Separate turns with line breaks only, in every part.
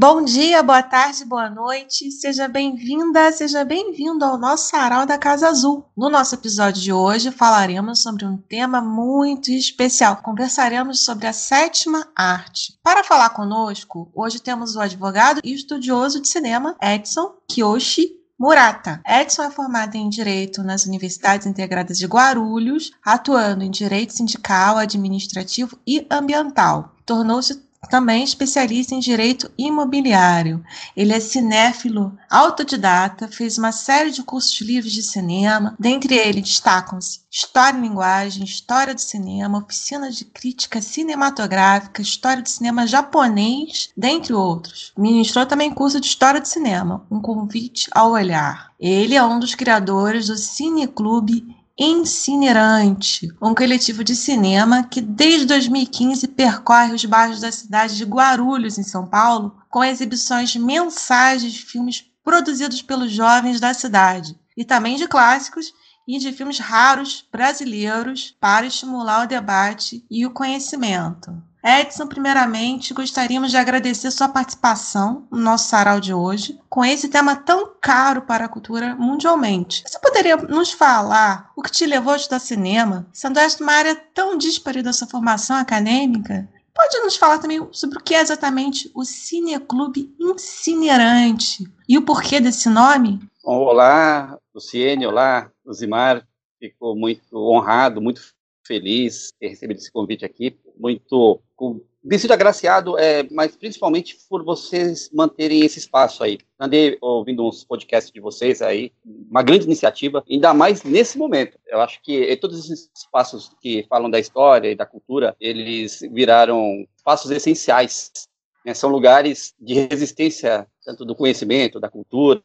Bom dia, boa tarde, boa noite. Seja bem-vinda, seja bem-vindo ao nosso sarau da Casa Azul. No nosso episódio de hoje falaremos sobre um tema muito especial. Conversaremos sobre a sétima arte. Para falar conosco, hoje temos o advogado e estudioso de cinema Edson Kiyoshi Murata. Edson é formado em Direito nas Universidades Integradas de Guarulhos, atuando em Direito Sindical, Administrativo e Ambiental. Tornou-se também especialista em direito imobiliário. Ele é cinéfilo, autodidata, fez uma série de cursos livres de cinema, dentre eles destacam-se História e Linguagem, História do Cinema, Oficina de Crítica Cinematográfica, História do Cinema Japonês, dentre outros. Ministrou também curso de História do Cinema, um convite ao olhar. Ele é um dos criadores do Cineclube Incinerante, um coletivo de cinema que desde 2015 percorre os bairros da cidade de Guarulhos, em São Paulo, com exibições mensais de filmes produzidos pelos jovens da cidade, e também de clássicos e de filmes raros brasileiros para estimular o debate e o conhecimento. Edson, primeiramente, gostaríamos de agradecer sua participação no nosso sarau de hoje, com esse tema tão caro para a cultura mundialmente. Você poderia nos falar o que te levou a estudar cinema, sendo esta uma área tão dispare da sua formação acadêmica? Pode nos falar também sobre o que é exatamente o Cineclube Incinerante e o porquê desse nome?
Olá, Luciene, olá, Lusimar. Fico muito honrado, muito feliz ter recebido esse convite aqui, muito me sinto agraciado, é, mas principalmente por vocês manterem esse espaço aí. Andei ouvindo uns podcasts de vocês aí, uma grande iniciativa, ainda mais nesse momento. Eu acho que todos esses espaços que falam da história e da cultura, eles viraram espaços essenciais. Né? São lugares de resistência, tanto do conhecimento, da cultura,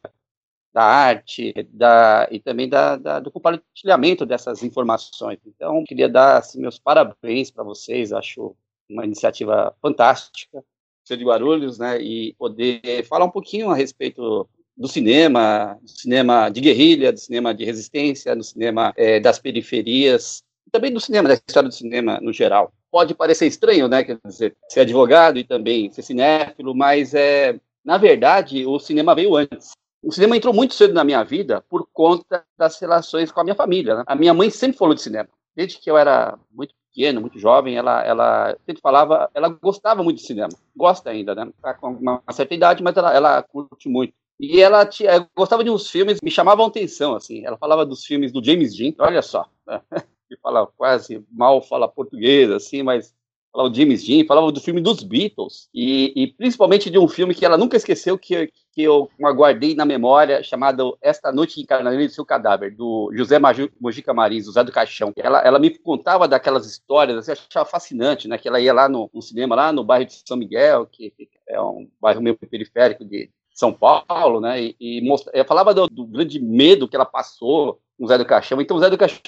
da arte da, e também da, da, do compartilhamento dessas informações. Então, queria dar assim, meus parabéns para vocês, acho uma iniciativa fantástica, ser de Guarulhos, né, e poder falar um pouquinho a respeito do cinema, do cinema de guerrilha, do cinema de resistência, do cinema é, das periferias, e também do cinema, da história do cinema no geral. Pode parecer estranho, né, quer dizer, ser advogado e também ser cinéfilo, mas é, na verdade, o cinema veio antes o cinema entrou muito cedo na minha vida por conta das relações com a minha família. Né? A minha mãe sempre falou de cinema. Desde que eu era muito pequeno, muito jovem, ela, ela sempre falava, ela gostava muito de cinema. Gosta ainda, né? Tá com uma certa idade, mas ela, ela curte muito. E ela tinha, gostava de uns filmes, me chamavam atenção, assim. Ela falava dos filmes do James Dean, olha só, né? que fala quase mal, fala português, assim, mas falava do James Dean, falava do filme dos Beatles, e, e, principalmente de um filme que ela nunca esqueceu, que, que eu guardei na memória, chamado Esta Noite Encarnarei Seu Cadáver, do José Mojica Marins, José do Caixão. Ela, ela me contava daquelas histórias, assim, eu achava fascinante, né, que ela ia lá no, no cinema, lá no bairro de São Miguel, que, que é um bairro meio periférico de São Paulo, né, e, e mostra, falava do, do grande medo que ela passou com o Zé do Caixão, então o Zé do Caixão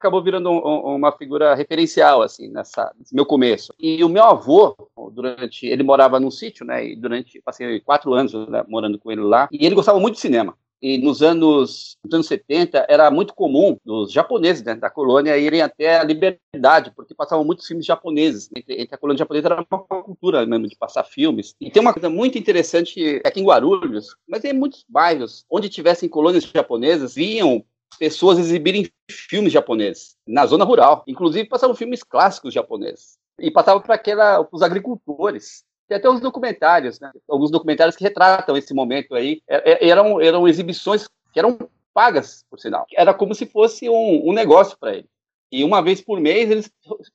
acabou virando um, uma figura referencial, assim, nessa, nesse meu começo. E o meu avô, durante, ele morava num sítio, né, e durante, passei quatro anos né, morando com ele lá, e ele gostava muito de cinema. E nos anos, nos anos 70 era muito comum os japoneses né, da colônia irem até a liberdade, porque passavam muitos filmes japoneses. Entre, entre, a colônia japonesa era uma cultura mesmo de passar filmes. E tem uma coisa muito interessante aqui em Guarulhos, mas em muitos bairros onde tivessem colônias japonesas, vinham pessoas exibirem filmes japoneses na zona rural. Inclusive passavam filmes clássicos japoneses. E passavam para aquela os agricultores. Tem até uns documentários, né? Alguns documentários que retratam esse momento aí. É, é, eram, eram exibições que eram pagas, por sinal. Era como se fosse um, um negócio para eles. E uma vez por mês eles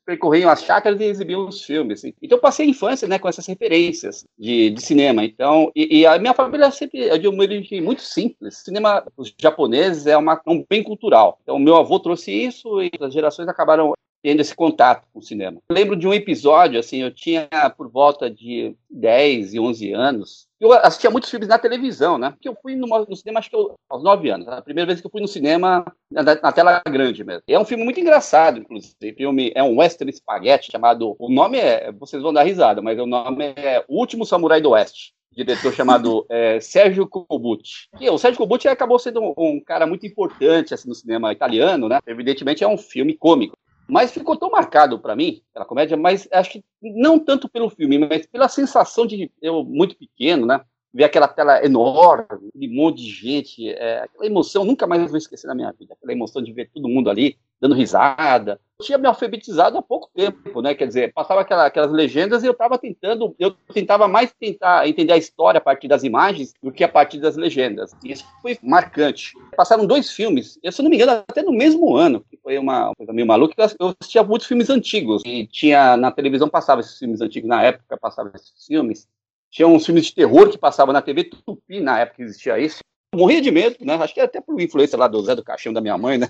percorriam as chácaras e exibiam os filmes. Então eu passei a infância né, com essas referências de, de cinema. Então, e, e, a minha família sempre é de uma origem muito simples. Cinema os japoneses é uma, um bem cultural. Então meu avô trouxe isso e as gerações acabaram tendo esse contato com o cinema. Eu lembro de um episódio, assim, eu tinha por volta de 10 e 11 anos, eu assistia muitos filmes na televisão, né? Porque eu fui no, no cinema, acho que eu, aos 9 anos. A primeira vez que eu fui no cinema, na, na, tela grande mesmo. É um filme muito engraçado, inclusive. Filme é um western spaghetti chamado... O nome é... Vocês vão dar risada, mas o nome é O Último Samurai do Oeste diretor chamado é, Sérgio Cobucci. E o Sérgio Cobucci acabou sendo um, um, cara muito importante assim, no cinema italiano, né? Evidentemente é um filme cômico. Mas ficou tão marcado para mim, aquela comédia, mas acho que não tanto pelo filme, mas pela sensação de eu muito pequeno, né? Ver aquela tela enorme, um monte de gente, é, aquela emoção, nunca mais vou esquecer na minha vida, aquela emoção de ver todo mundo ali dando risada, tinha me alfabetizado há pouco tempo, né? Quer dizer, passava aquela, aquelas legendas e eu estava tentando, eu tentava mais tentar entender a história a partir das imagens do que a partir das legendas. E isso foi marcante. Passaram dois filmes, eu, se não me engano, até no mesmo ano, que foi uma coisa meio maluca. Eu assistia muitos filmes antigos e tinha na televisão passava esses filmes antigos na época, passava esses filmes. Tinha uns filmes de terror que passavam na TV Tupi na época que existia isso. Morria de medo, né? Acho que até por influência lá do Zé do Caixão da minha mãe, né?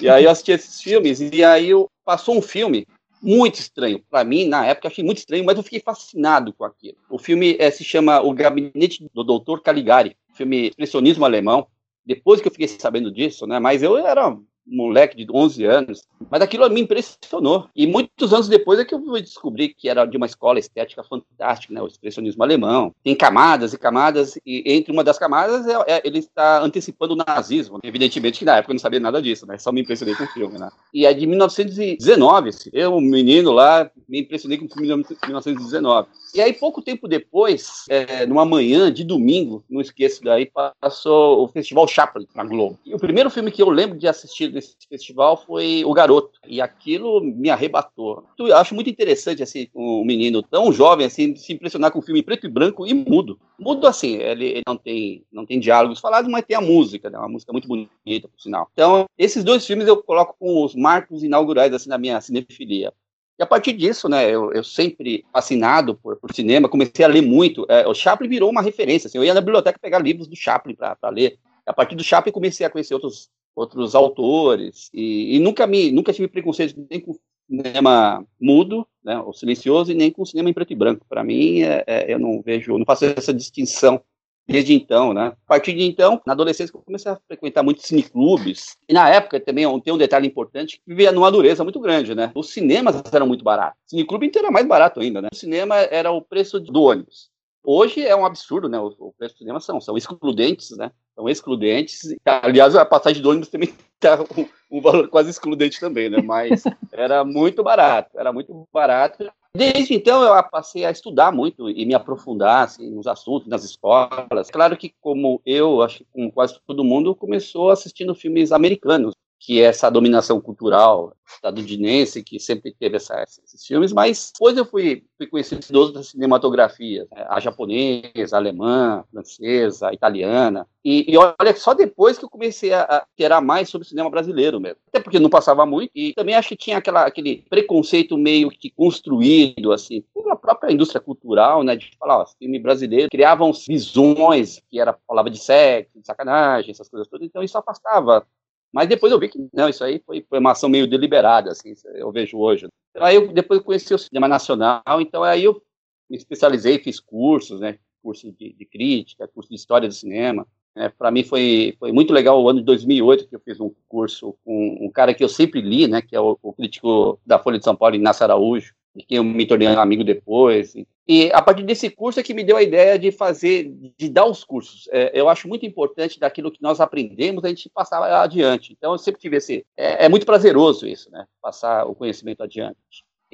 E aí eu assisti esses filmes, e aí eu, passou um filme muito estranho. Para mim, na época, achei muito estranho, mas eu fiquei fascinado com aquilo. O filme é, se chama O Gabinete do Dr. Caligari, filme expressionismo alemão. Depois que eu fiquei sabendo disso, né, mas eu era moleque de 11 anos, mas aquilo me impressionou. E muitos anos depois é que eu descobri que era de uma escola estética fantástica, né, o expressionismo alemão. Tem camadas e camadas, e entre uma das camadas é, é, ele está antecipando o nazismo. Evidentemente que na época eu não sabia nada disso, né, só me impressionei com o filme. Né. E é de 1919, eu, um menino lá, me impressionei com o filme de 1919. E aí, pouco tempo depois, é, numa manhã de domingo, não esqueço daí, passou o Festival Chaplin na Globo. E o primeiro filme que eu lembro de assistir desse festival foi O Garoto. E aquilo me arrebatou. Eu acho muito interessante, assim, um menino tão jovem, assim, se impressionar com um filme preto e branco e mudo. Mudo, assim, ele, ele não, tem, não tem diálogos falados, mas tem a música, né? Uma música muito bonita, por sinal. Então, esses dois filmes eu coloco com os marcos inaugurais, assim, na minha cinefilia. E a partir disso, né, eu, eu sempre fascinado por, por, cinema, comecei a ler muito. É, o Chaplin virou uma referência. Assim, eu ia na biblioteca pegar livros do Chaplin para ler. A partir do Chaplin comecei a conhecer outros, outros autores e, e nunca me nunca tive preconceito nem com cinema mudo, né, ou silencioso, e nem com cinema em preto e branco. Para mim, é, é, eu não vejo, não faço essa distinção desde então, né? A partir de então, na adolescência, eu comecei a frequentar muitos cineclubes. E na época também tem um detalhe importante que vivia numa dureza muito grande, né? Os cinemas eram muito baratos. O cineclube inteiro era mais barato ainda, né? O cinema era o preço do ônibus. Hoje é um absurdo, né? O, preço do cinema são, são excludentes, né? São excludentes. Aliás, a passagem do ônibus também está um, um valor quase excludente também, né? Mas era muito barato, era muito barato. Desde então eu passei a estudar muito e me aprofundar assim, nos assuntos, nas escolas. Claro que como eu, acho que como quase todo mundo, começou assistindo filmes americanos que é essa dominação cultural estadunidense, que sempre teve essa, esses filmes, mas depois eu fui, fui conhecido de outras cinematografias, né? a japonesa, a alemã, a francesa, a italiana, e, e, olha, só depois que eu comecei a, a mais sobre o cinema brasileiro mesmo, até porque não passava muito, e também acho que tinha aquela, aquele preconceito meio que construído, assim, pela própria indústria cultural, né, de falar, ó, filme brasileiro, criavam visões que era, falava de sexo, de sacanagem, essas coisas todas, então isso afastava mas depois eu vi que não, isso aí foi, foi uma ação meio deliberada, assim, eu vejo hoje. Aí eu depois eu conheci o cinema nacional, então aí eu me especializei, fiz cursos, né, curso de, de crítica, curso de história do cinema. É, para mim foi, foi muito legal o ano de 2008 que eu fiz um curso com um cara que eu sempre li, né, que é o, o crítico da Folha de São Paulo, Inácio Araújo, de quem eu me tornei amigo depois. E a partir desse curso é que me deu a ideia de fazer, de dar os cursos. É, eu acho muito importante daquilo que nós aprendemos a gente passar adiante. Então eu sempre tive esse. É, é muito prazeroso isso, né? Passar o conhecimento adiante.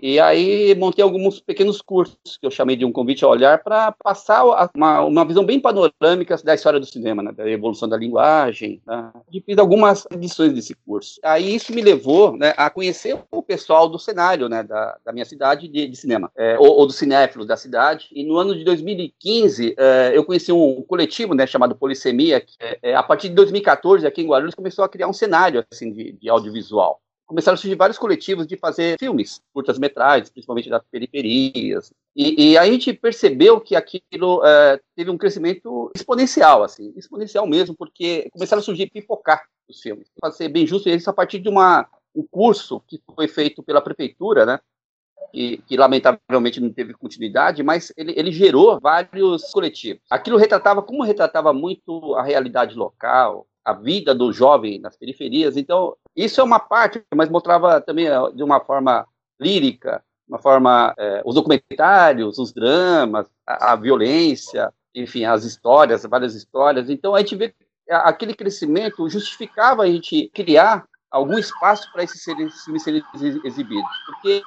E aí montei alguns pequenos cursos que eu chamei de um convite a olhar para passar uma, uma visão bem panorâmica da história do cinema, né, da evolução da linguagem. Né, e fiz algumas edições desse curso. Aí isso me levou né, a conhecer o pessoal do cenário né, da, da minha cidade de, de cinema, é, ou, ou dos cinéfilos da cidade. E no ano de 2015 é, eu conheci um coletivo né, chamado Polissemia, que é, é a partir de 2014 aqui em Guarulhos começou a criar um cenário assim de, de audiovisual começaram a surgir vários coletivos de fazer filmes, curtas-metragens, principalmente das periferias. E, e a gente percebeu que aquilo é, teve um crescimento exponencial, assim, exponencial mesmo, porque começaram a surgir pipocar os filmes. Para ser bem justo, isso a partir de uma, um curso que foi feito pela prefeitura, né? Que, que, lamentavelmente não teve continuidade, mas ele, ele, gerou vários coletivos. Aquilo retratava, como retratava muito a realidade local, a vida do jovem nas periferias. Então, isso é uma parte, mas mostrava também eh, de uma forma lírica, uma forma, é, os documentários, os dramas, a, a, violência, enfim, as histórias, várias histórias. Então, a gente vê aquele crescimento justificava a gente criar algum espaço para esses filmes serem exibidos. Porque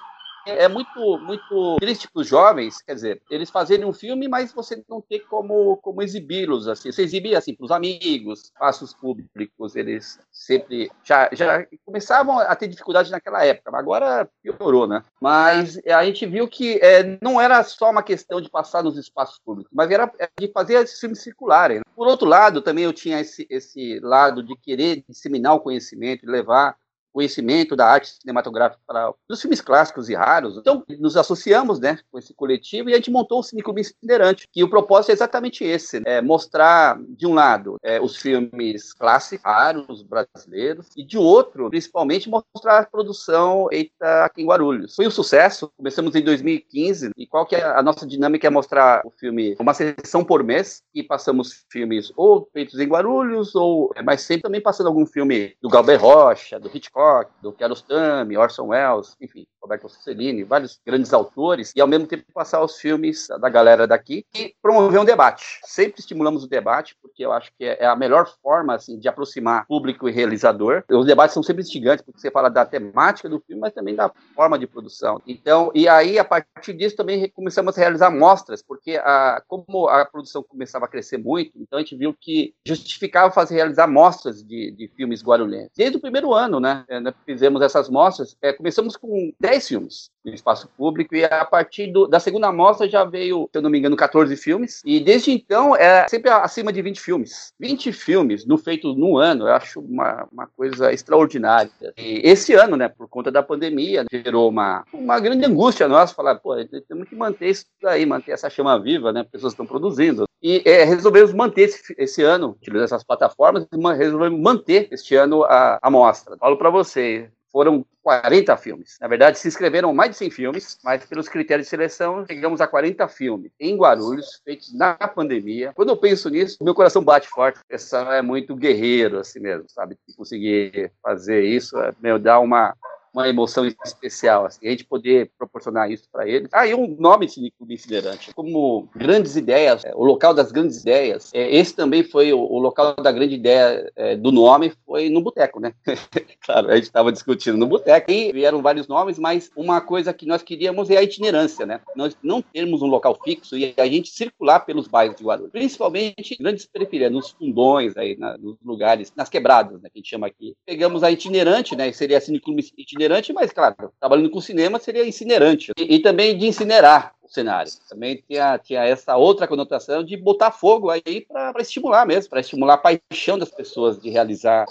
é muito, muito triste para os jovens, quer dizer, eles fazerem um filme, mas você não tem como, como exibi-los, assim, você exibir assim para os amigos, espaços públicos, eles sempre já, já começavam a ter dificuldade naquela época, agora piorou, né? Mas a gente viu que é, não era só uma questão de passar nos espaços públicos, mas era de fazer esses filmes circularem. Né? Por outro lado, também eu tinha esse, esse lado de querer disseminar o conhecimento, levar conhecimento da arte cinematográfica para os filmes clássicos e raros. Então, nos associamos né, com esse coletivo e a gente montou o Cineclube Itinerante, que o propósito é exatamente esse, né, é mostrar, de um lado, é, os filmes clássicos, raros, brasileiros, e de outro, principalmente, mostrar a produção feita aqui em Guarulhos. Foi um sucesso, começamos em 2015, e qual que é a nossa dinâmica é mostrar o filme, uma sessão por mês, e passamos filmes ou feitos em Guarulhos, ou, mas sempre também passando algum filme do Galber Rocha, do Hitchcock, Hitchcock, do Kiarostami, Orson Welles, enfim, Roberto Rossellini, vários grandes autores, e ao mesmo tempo passar os filmes da galera daqui e promover um debate. Sempre estimulamos o debate, porque eu acho que é a melhor forma assim, de aproximar público e realizador. Os debates são sempre instigantes, porque você fala da temática do filme, mas também da forma de produção. Então, e aí, a partir disso, também começamos a realizar mostras, porque a, como a produção começava a crescer muito, então a gente viu que justificava fazer realizar mostras de, de filmes guarulhenses. Desde o primeiro ano, né? Né, fizemos essas mostras, é, começamos com 10 filmes no espaço público e a partir do, da segunda mostra já veio, se eu não me engano, 14 filmes e desde então é sempre acima de 20 filmes. 20 filmes no feito no ano, eu acho uma, uma coisa extraordinária. E esse ano, né, por conta da pandemia, gerou uma, uma grande angústia nossa, falar, pô, temos que manter isso daí, manter essa chama viva, né, pessoas estão produzindo. E é, resolvemos manter esse, esse ano, utilizando essas plataformas, resolvemos manter este ano a, a mostra. Falo para você, foram 40 filmes. Na verdade, se inscreveram mais de 100 filmes, mas pelos critérios de seleção, chegamos a 40 filmes em Guarulhos, feitos na pandemia. Quando eu penso nisso, meu coração bate forte. Essa é muito guerreiro, assim mesmo, sabe? Conseguir fazer isso, é, meu, dá uma, uma emoção especial, assim, a gente poder proporcionar isso para eles. Ah, e um nome de clube itinerante, como grandes ideias, é, o local das grandes ideias, é, esse também foi o, o, local da grande ideia é, do nome, foi no boteco, né? claro, a gente estava discutindo no boteco, e vieram vários nomes, mas uma coisa que nós queríamos é a itinerância, né? Nós não termos um local fixo e a gente circular pelos bairros de Guarulhos, principalmente grandes periferias, nos fundões aí, na, nos lugares, nas quebradas, né, que a gente chama aqui. Pegamos a itinerante, né, seria a Cineclube itinerante, itinerante, mas, claro, trabalhando com cinema seria incinerante. E, e também de incinerar o cenário. Também tinha, tinha essa outra conotação de botar fogo aí para estimular mesmo, para estimular a paixão das pessoas de realizar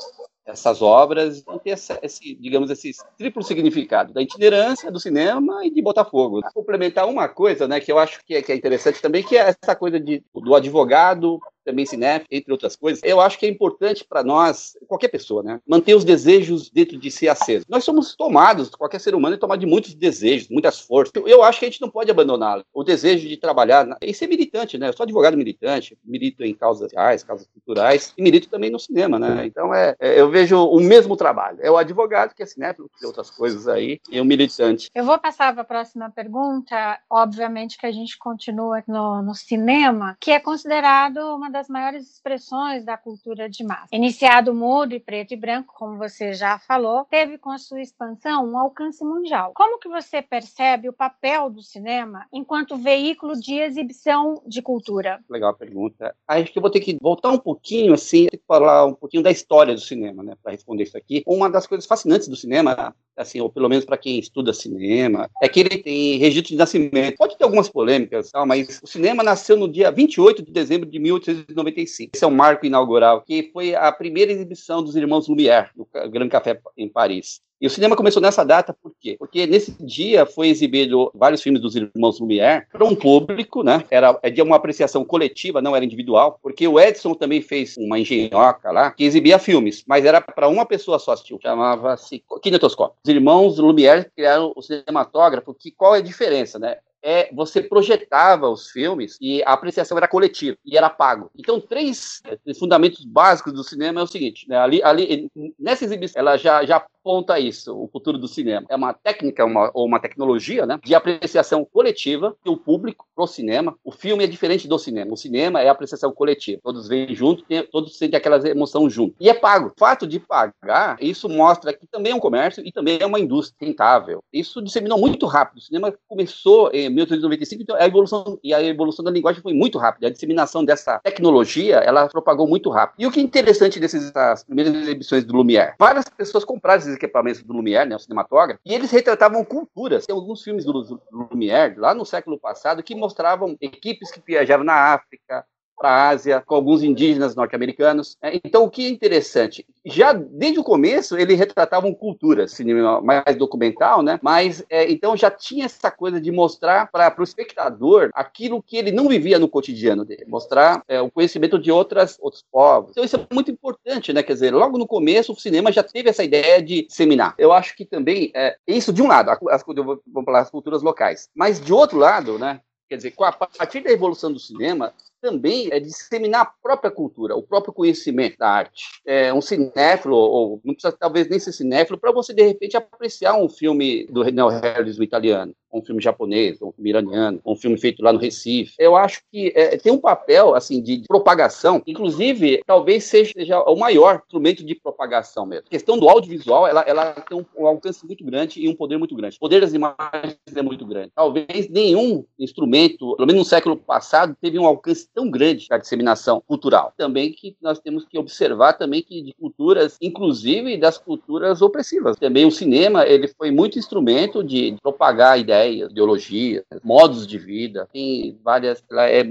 essas obras, então ter essa, esse, digamos, esse triplo significado da itinerância do cinema e de Botafogo. Complementar uma coisa, né, que eu acho que é, que é interessante também, que é essa coisa de, do advogado também cinéfilo, entre outras coisas, eu acho que é importante para nós, qualquer pessoa, né, manter os desejos dentro de si acesos. Nós somos tomados, qualquer ser humano é tomado de muitos desejos, muitas forças. Eu acho que a gente não pode abandoná-lo. O desejo de trabalhar e ser militante, né? Eu sou advogado militante, milito em causas reais, causas culturais e milito também no cinema, né? Então é, é, eu vejo o mesmo trabalho. É o advogado que é cinéfilo, que outras coisas aí, e o militante.
Eu vou passar para a próxima pergunta. Obviamente que a gente continua no, no cinema, que é considerado uma das maiores expressões da cultura de massa. Iniciado mudo e preto e branco, como você já falou, teve com a sua expansão um alcance mundial. Como que você percebe o papel do cinema enquanto veículo de exibição de cultura?
Legal a pergunta. Acho que eu vou ter que voltar um pouquinho, assim, falar um pouquinho da história do cinema, né, para responder isso aqui. Uma das coisas fascinantes do cinema, assim, ou pelo menos para quem estuda cinema, é que ele tem registro de nascimento. Pode ter algumas polêmicas, mas o cinema nasceu no dia 28 de dezembro de 18 1995. Esse é o marco inaugural, que foi a primeira exibição dos irmãos Lumière, no Grand Café em Paris. E o cinema começou nessa data, por quê? Porque nesse dia foi exibido vários filmes dos irmãos Lumière para um público, né? Era é de uma apreciação coletiva, não era individual, porque o Edson também fez uma engenhoca lá que exibia filmes, mas era para uma pessoa só assistir. Chamava-se Kinetoscópio. Os irmãos Lumière criaram o cinematógrafo, que qual é a diferença, né? é você projetava os filmes e a apreciação era coletiva e era pago. Então, três, três fundamentos básicos do cinema é o seguinte: né? ali, ali, nessa exibição, ela já, já aponta isso, o futuro do cinema. É uma técnica uma, ou uma tecnologia né, de apreciação coletiva do público pro cinema. O filme é diferente do cinema. O cinema é apreciação coletiva. Todos vêm junto, todos sentem aquela emoção junto. E é pago. O fato de pagar, isso mostra que também é um comércio e também é uma indústria rentável. Isso disseminou muito rápido. O cinema começou em 1895, então a evolução e a evolução da linguagem foi muito rápida. A disseminação dessa tecnologia, ela propagou muito rápido. E o que é interessante dessas primeiras exibições do Lumière? Várias pessoas compraram equipamentos do Lumière, né, o cinematógrafo, e eles retratavam culturas. Tem alguns filmes do Lumière, lá no século passado, que mostravam equipes que viajavam na África, para a Ásia, com alguns indígenas norte-americanos. É, então, o que é interessante, já desde o começo ele retratava cultura, cinema mais documental, né? Mas é, então já tinha essa coisa de mostrar para o espectador aquilo que ele não vivia no cotidiano dele, mostrar é, o conhecimento de outras outros povos. Então isso é muito importante, né? Quer dizer, logo no começo o cinema já teve essa ideia de disseminar. Eu acho que também é isso de um lado, as, vamos falar as culturas locais, mas de outro lado, né? Quer dizer, a partir da evolução do cinema, também é disseminar a própria cultura, o próprio conhecimento da arte. É, um cinéfilo, ou não precisa talvez nem ser cinéfilo, para você de repente apreciar um filme do neorrealismo italiano um filme japonês, um filme iraniano, um filme feito lá no Recife. Eu acho que é, tem um papel assim de propagação, inclusive talvez seja o maior instrumento de propagação mesmo. A questão do audiovisual, ela, ela tem um, um, alcance muito grande e um poder muito grande. O poder das imagens é muito grande. Talvez nenhum instrumento, pelo menos no século passado, teve um alcance tão grande da disseminação cultural. Também que nós temos que observar também que de culturas, inclusive das culturas opressivas. Também o cinema, ele foi muito instrumento de propagar ideias, ideologias, modos de vida, tem várias, ela é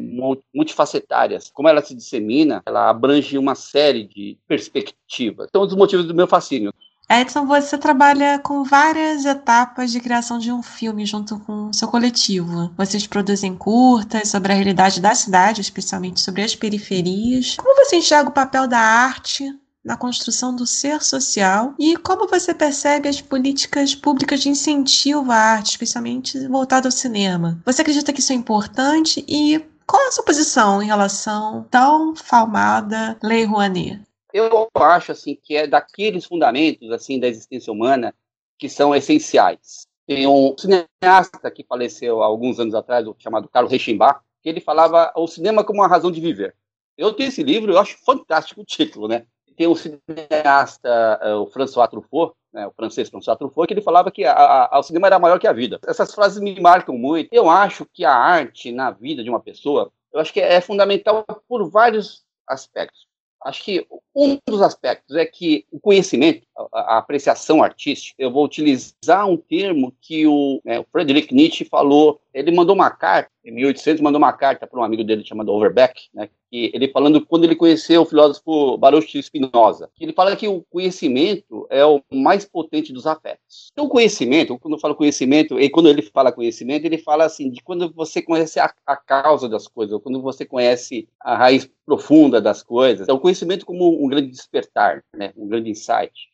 multifacetária. Como ela se dissemina, ela abrange uma série de perspectivas. Então, um dos motivos do meu fascínio.
Edson, você trabalha com várias etapas de criação de um filme junto com seu coletivo. Vocês produzem curtas sobre a realidade da cidade, especialmente sobre as periferias. Como você enxerga o papel da arte na construção do ser social e como você percebe as políticas públicas de incentivo à arte, especialmente voltado ao cinema. Você acredita que isso é importante e qual a sua posição em relação à tão falmada Lei Rouanet?
Eu acho assim que é daqueles fundamentos assim da existência humana que são essenciais. Tem um cineasta que faleceu há alguns anos atrás, chamado Carlos Rechimbach, que ele falava o cinema como uma razão de viver. Eu tenho esse livro, eu acho fantástico o título, né? tem um cineasta, eh, o François Truffaut, né, o francês François Truffaut, que ele falava que a, a, o cinema era maior que a vida. Essas frases me marcam muito. Eu acho que a arte na vida de uma pessoa, eu acho que é fundamental por vários aspectos. Acho que um dos aspectos é que o conhecimento, a, a apreciação artística, eu vou utilizar um termo que o, né, o Friedrich Nietzsche falou. Ele mandou uma carta, em 1800, mandou uma carta para um amigo dele chamado Overbeck, né, que ele falando quando ele conheceu o filósofo Baruch Spinoza, ele fala que o conhecimento é o mais potente dos afetos. Então, o conhecimento, quando eu falo conhecimento, e quando ele fala conhecimento, ele fala assim, de quando você conhece a, a causa das coisas, ou quando você conhece a raiz profunda das coisas. Então, o conhecimento como um grande despertar, né, um grande insight.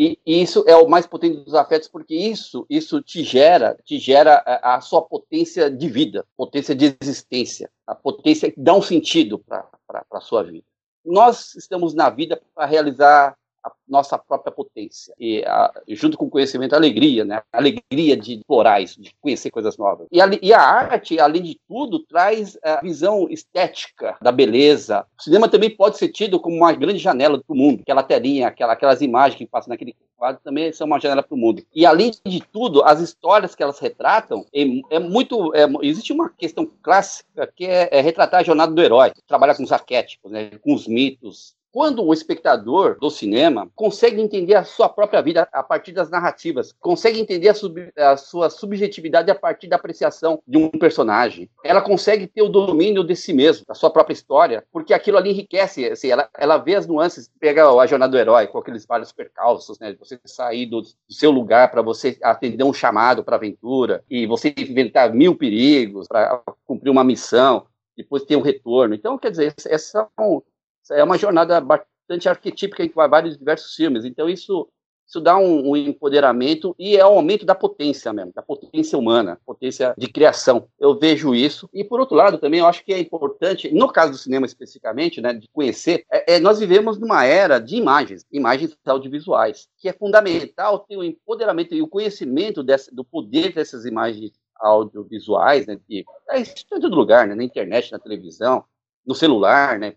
E, isso é o mais potente dos afetos, porque isso, isso te gera, te gera a, a sua potência de vida, potência de existência, a potência que dá um sentido para a sua vida. Nós estamos na vida para realizar a nossa própria potência. E a, junto com o conhecimento, a alegria, né? A alegria de explorar isso, de conhecer coisas novas. E a, e a arte, além de tudo, traz a visão estética da beleza. O cinema também pode ser tido como uma grande janela do mundo. Aquela telinha, aquela, aquelas imagens que passam naquele quadro também são uma janela para o mundo. E além de tudo, as histórias que elas retratam é, é muito. É, existe uma questão clássica que é, é, retratar a jornada do herói, trabalhar com os arquétipos, né, com os mitos, quando o espectador do cinema consegue entender a sua própria vida a partir das narrativas, consegue entender a, sub, a, sua subjetividade a partir da apreciação de um personagem, ela consegue ter o domínio de si mesmo, da sua própria história, porque aquilo ali enriquece, assim, ela, ela vê as nuances, pega a jornada do herói com aqueles vários percalços, né, de você sair do, do seu lugar para você atender um chamado para aventura e você inventar mil perigos para cumprir uma missão, depois ter um retorno. Então, quer dizer, essas são é uma jornada bastante arquetípica em vários diversos filmes. Então isso isso dá um, um, empoderamento e é um aumento da potência mesmo, da potência humana, potência de criação. Eu vejo isso. E, por outro lado, também eu acho que é importante, no caso do cinema especificamente, né, de conhecer, é, é, nós vivemos numa era de imagens, imagens audiovisuais, que é fundamental ter o empoderamento e o conhecimento dessa, do poder dessas imagens audiovisuais, né, que é, em todo lugar, né, na internet, na televisão, no celular, né,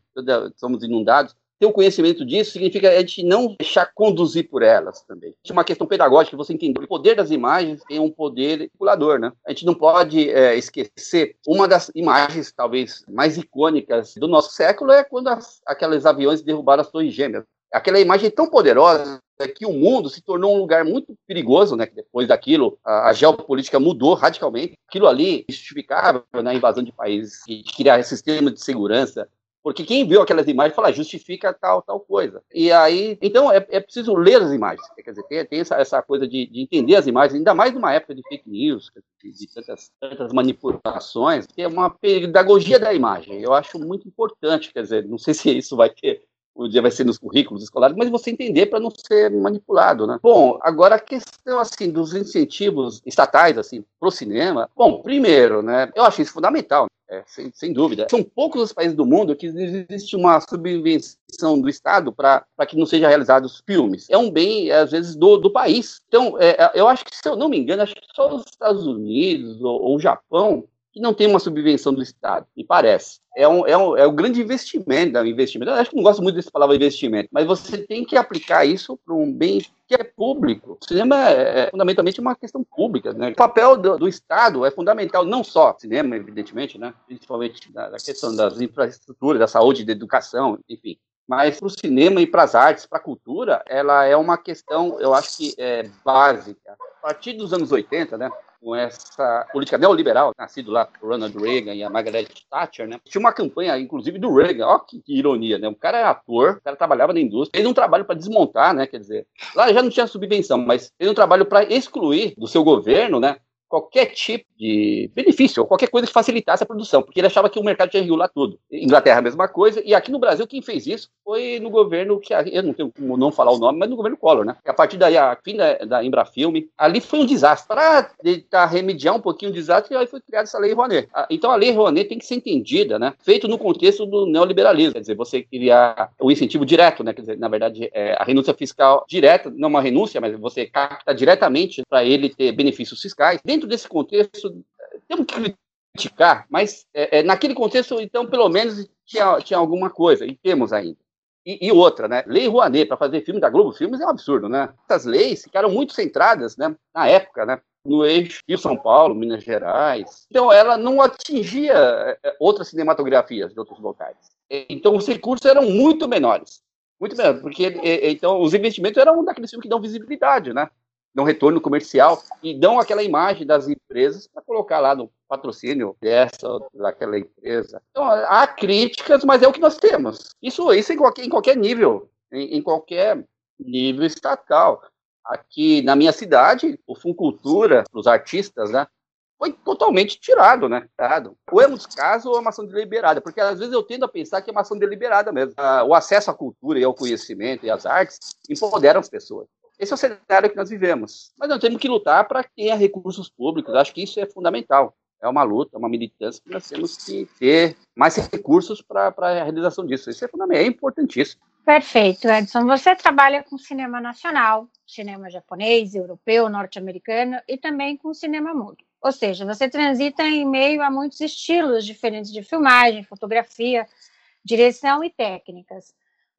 somos inundados ter o conhecimento disso significa a gente não deixar conduzir por elas também. É uma questão pedagógica, você entender. O poder das imagens tem um poder manipulador, né? A gente não pode é, esquecer. Uma das imagens, talvez, mais icônicas do nosso século é quando as, aqueles aviões derrubaram as torres gêmeas. Aquela imagem tão poderosa que o mundo se tornou um lugar muito perigoso, né? Depois daquilo, a, a geopolítica mudou radicalmente. Aquilo ali justificava na né, invasão de países e criar sistema de segurança porque quem viu aquelas imagens fala, justifica tal, tal coisa. E aí, então é, é preciso ler as imagens. Quer dizer, tem, tem essa, essa coisa de, de, entender as imagens, ainda mais numa época de fake news, de, tantas, tantas, manipulações, tem uma pedagogia da imagem. Eu acho muito importante, quer dizer, não sei se isso vai ter o dia vai ser nos currículos escolares, mas você entender para não ser manipulado, né? Bom, agora a questão assim dos incentivos estatais assim para o cinema, bom, primeiro, né? Eu acho isso fundamental. É, sem, sem, dúvida. São poucos os países do mundo que existe uma subvenção do Estado para que não sejam realizados filmes. É um bem, às vezes, do, do país. Então, é, é, eu acho que, se eu não me engano, acho que só os Estados Unidos ou, ou o Japão que não tem uma subvenção do Estado, me parece. É um, é um, é um grande investimento, um investimento. Eu acho que não gosto muito dessa palavra investimento, mas você tem que aplicar isso para um bem que é público. O cinema é, é fundamentalmente uma questão pública. Né? O papel do, do, Estado é fundamental, não só cinema, evidentemente, né? principalmente da, da questão das infraestruturas, da saúde, da educação, enfim. Mas para o cinema e para as artes, para a cultura, ela é uma questão, eu acho que é básica. A partir dos anos 80, né, com essa política neoliberal, nascido lá por Ronald Reagan e a Margaret Thatcher, né? Tinha uma campanha, inclusive, do Reagan. Ó, que, que ironia, né? O cara é ator, o cara trabalhava na indústria, fez um trabalho para desmontar, né? Quer dizer, lá já não tinha subvenção, mas fez um trabalho para excluir do seu governo, né? Qualquer tipo de benefício, ou qualquer coisa que facilitasse a produção, porque ele achava que o mercado tinha regular tudo. Inglaterra, a mesma coisa, e aqui no Brasil, quem fez isso foi no governo, que eu não tenho como não falar o nome, mas no governo Collor, né? A partir daí, a fim da, da Embrafilme, ali foi um desastre. Para tentar remediar um pouquinho o desastre, aí foi criada essa lei Rouanet. Então, a lei Rouanet tem que ser entendida, né? Feito no contexto do neoliberalismo, quer dizer, você criar o incentivo direto, né? Quer dizer, na verdade, é a renúncia fiscal direta, não uma renúncia, mas você capta diretamente para ele ter benefícios fiscais. Dentro dentro desse contexto, temos que criticar, mas é, é, naquele contexto, então, pelo menos tinha, tinha alguma coisa, e temos ainda. E, e outra, né? Lei Rouanet para fazer filme da Globo Filmes é um absurdo, né? Essas leis ficaram muito centradas, né? Na época, né? No eixo Rio São Paulo, Minas Gerais. Então, ela não atingia é, outras cinematografias de outros locais. Então, os recursos eram muito menores. Muito menores, porque então os investimentos eram daqueles filmes que dão visibilidade, né? Dão retorno comercial e dão aquela imagem das empresas para colocar lá no patrocínio dessa ou daquela empresa. Então, há críticas, mas é o que nós temos. Isso, isso em, qualquer, em qualquer nível, em, em qualquer nível estatal. Aqui na minha cidade, o Funcultura, os artistas, né, foi totalmente tirado, né? Ou é um descaso ou é uma ação deliberada, porque às vezes eu tendo a pensar que é uma ação deliberada mesmo. Ah, o acesso à cultura e ao conhecimento e às artes empoderam as pessoas. Esse é o cenário que nós vivemos. Mas nós temos que lutar para tenha recursos públicos. Acho que isso é fundamental. É uma luta, é uma militância que nós temos que ter mais recursos para a realização disso. Isso é fundamental, é importantíssimo.
Perfeito, Edson. Você trabalha com cinema nacional, cinema japonês, europeu, norte-americano e também com cinema mudo. Ou seja, você transita em meio a muitos estilos diferentes de filmagem, fotografia, direção e técnicas.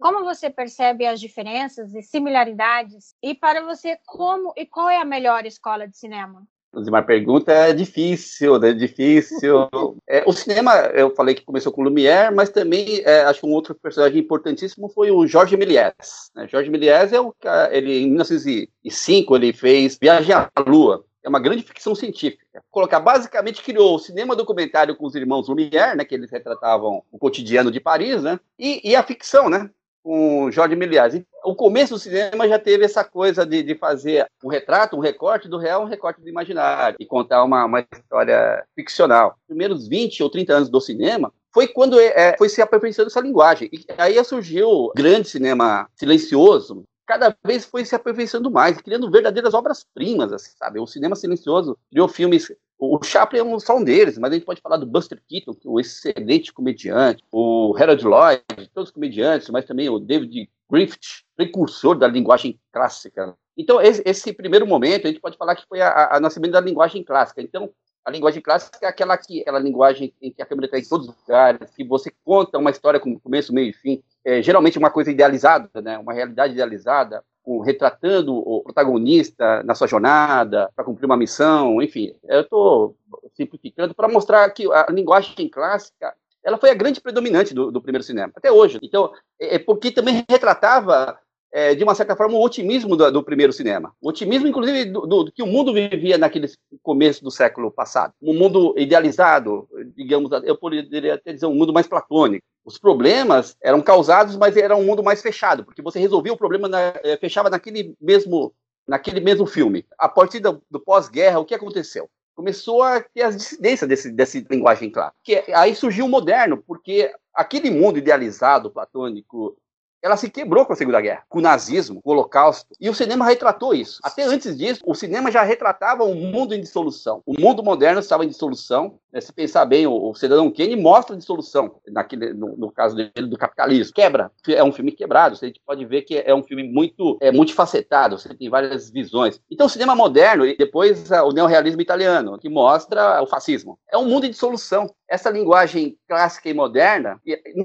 Como você percebe as diferenças e similaridades? E para você, como e qual é a melhor escola de cinema?
Uma pergunta é difícil, né? Difícil. É, o cinema, eu falei que começou com Lumière, mas também é, acho que um outro personagem importantíssimo foi o Jorge Méliès. Né? Jorge Méliès é o ele em 1905 ele fez Viagem à Lua. É uma grande ficção científica. Colocar basicamente criou o cinema documentário com os irmãos Lumière, né? Que eles retratavam o cotidiano de Paris, né? E, e a ficção, né? Com Jorge Milias. O começo do cinema já teve essa coisa de, de fazer um retrato, um recorte do real, um recorte do imaginário, e contar uma, uma história ficcional. Os primeiros 20 ou 30 anos do cinema foi quando é, foi se aperfeiçoando essa linguagem. E aí surgiu grande cinema silencioso, cada vez foi se aperfeiçoando mais, criando verdadeiras obras-primas, assim, sabe? O cinema silencioso criou filmes o Chaplin é um, só um deles, mas a gente pode falar do Buster Keaton, que é excelente comediante, o Harold Lloyd, todos os comediantes, mas também o David Griffith, precursor da linguagem clássica. Então, esse, esse primeiro momento, a gente pode falar que foi a, a nascimento da linguagem clássica. Então, a linguagem clássica é aquela, que, aquela linguagem em que a câmera está em todos os lugares, que você conta uma história com começo, meio e fim, é, geralmente uma coisa idealizada, né, uma realidade idealizada, com, retratando o protagonista na sua jornada, para cumprir uma missão, enfim. Eu estou simplificando para mostrar que a linguagem clássica ela foi a grande predominante do, do primeiro cinema, até hoje. Então, é, é porque também retratava é, de uma certa forma, o otimismo do, do primeiro cinema. O otimismo, inclusive, do, do, que o mundo vivia naquele começo do século passado. Um mundo idealizado, digamos, eu poderia até dizer um mundo mais platônico. Os problemas eram causados, mas era um mundo mais fechado, porque você resolvia o problema, na, é, fechava naquele mesmo, naquele mesmo filme. A partir do, do pós-guerra, o que aconteceu? Começou a ter as dissidências desse, desse linguagem clara. Que, aí surgiu o moderno, porque aquele mundo idealizado, platônico, ela se quebrou com a Segunda Guerra, com o nazismo, com o Holocausto. E o cinema retratou isso. Até antes disso, o cinema já retratava um mundo em dissolução. O mundo moderno estava em dissolução. Né? Se pensar bem, o, o Cidadão Kane mostra a dissolução, naquele, no, no, caso dele, do capitalismo. Quebra. É um filme quebrado. A gente pode ver que é um filme muito é, multifacetado. Você tem várias visões. Então, o cinema moderno, e depois o neorrealismo italiano, que mostra o fascismo. É um mundo em dissolução essa linguagem clássica e moderna,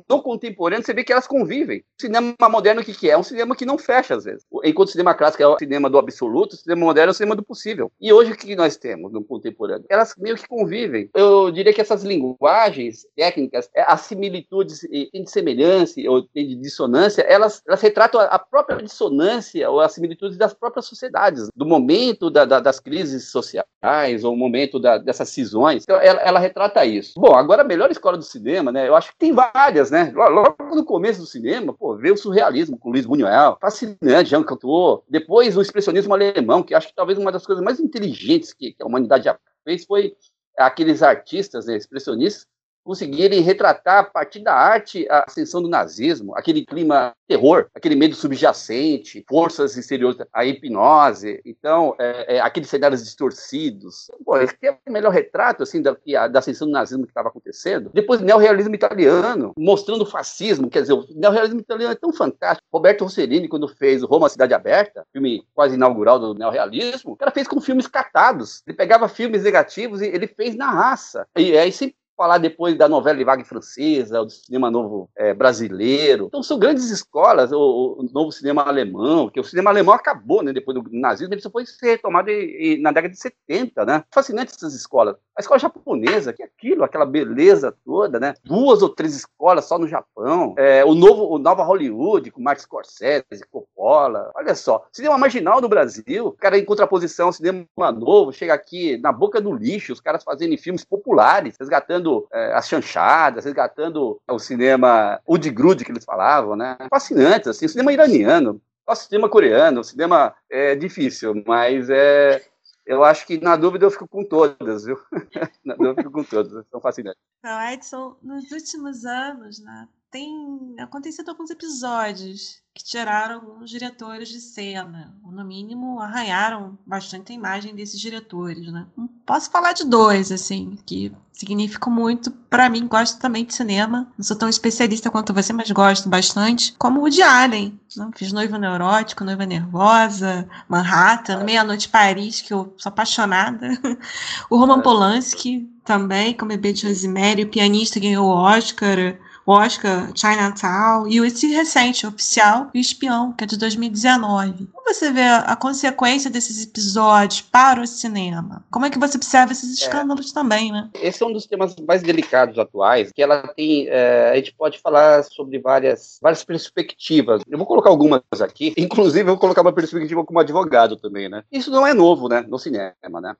no contemporâneo, você vê que elas convivem. O cinema moderno, o que, que é? É um cinema que não fecha, às vezes. Enquanto o cinema clássico é o cinema do absoluto, o cinema moderno é o cinema do possível. E hoje, o que nós temos no contemporâneo? Elas meio que convivem. Eu diria que essas linguagens técnicas, é, as similitudes, tem de semelhança ou de dissonância, elas, elas retratam a própria dissonância ou as similitudes das próprias sociedades, do momento da, da, das crises sociais ou o momento da, dessas cisões. Então, ela, ela retrata isso. Bom, agora a melhor escola do cinema, né? Eu acho que tem várias, né? Logo no começo do cinema, pô, veio o surrealismo com Luiz Buñuel, fascinante, Jean Cocteau. Depois o expressionismo alemão, que acho que talvez uma das coisas mais inteligentes que, que a humanidade já fez foi aqueles artistas né, expressionistas conseguirem retratar a partir da arte a ascensão do nazismo, aquele clima terror, aquele medo subjacente, forças exteriores, a hipnose, então, é, é, aqueles cenários distorcidos. Pô, esse é o melhor retrato assim, da, da ascensão do nazismo que estava acontecendo. Depois, neorrealismo italiano, mostrando o fascismo, quer dizer, o neorrealismo italiano é tão fantástico. Roberto Rossellini, quando fez Roma, Cidade Aberta, filme quase inaugural do neorrealismo, o cara fez com filmes catados. Ele pegava filmes negativos e ele fez na raça. E aí sempre falar depois da novela de vague francesa, do cinema novo é, brasileiro. Então são grandes escolas, o, o, novo cinema alemão, que o cinema alemão acabou, né, depois do nazismo, ele só foi ser retomado na década de 70, né? Fascinante essas escolas. A escola japonesa, que é aquilo, aquela beleza toda, né? Duas ou três escolas só no Japão. É, o novo, o Nova Hollywood, com Martin Scorsese, Coppola. Olha só, cinema marginal no Brasil, cara em contraposição, cinema novo, chega aqui na boca do lixo, os caras fazendo filmes populares, resgatando resgatando é, as chanchadas, resgatando o cinema Udgrud que eles falavam, né? Fascinantes, assim, o cinema iraniano, o cinema coreano, o cinema é difícil, mas é eu acho que na dúvida eu fico com todas, viu? na dúvida eu fico com todas, são fascinantes.
Então, Edson, nos últimos anos, né, tem acontecido alguns episódios que tiraram alguns diretores de cena, ou no mínimo arranharam bastante a imagem desses diretores, né? Posso falar de dois, assim, que significam muito para mim. Gosto também de cinema, não sou tão especialista quanto você, mas gosto bastante. Como o de Allen, né? fiz Noiva Neurótico, Noiva Nervosa, Manhattan, Meia-Noite Paris, que eu sou apaixonada. o Roman Polanski também, como bebê de Rosemary, o pianista ganhou o Oscar Oscar, Chinatown e esse recente, oficial e espião, que é de 2019. Como você vê a consequência desses episódios para o cinema? Como é que você observa esses é. escândalos é. também, né?
Esse é um dos temas mais delicados atuais, que ela tem, é, a gente pode falar sobre várias, várias perspectivas. Eu vou colocar algumas aqui, inclusive eu vou colocar uma perspectiva como advogado também, né? Isso não é novo, né, no cinema, né?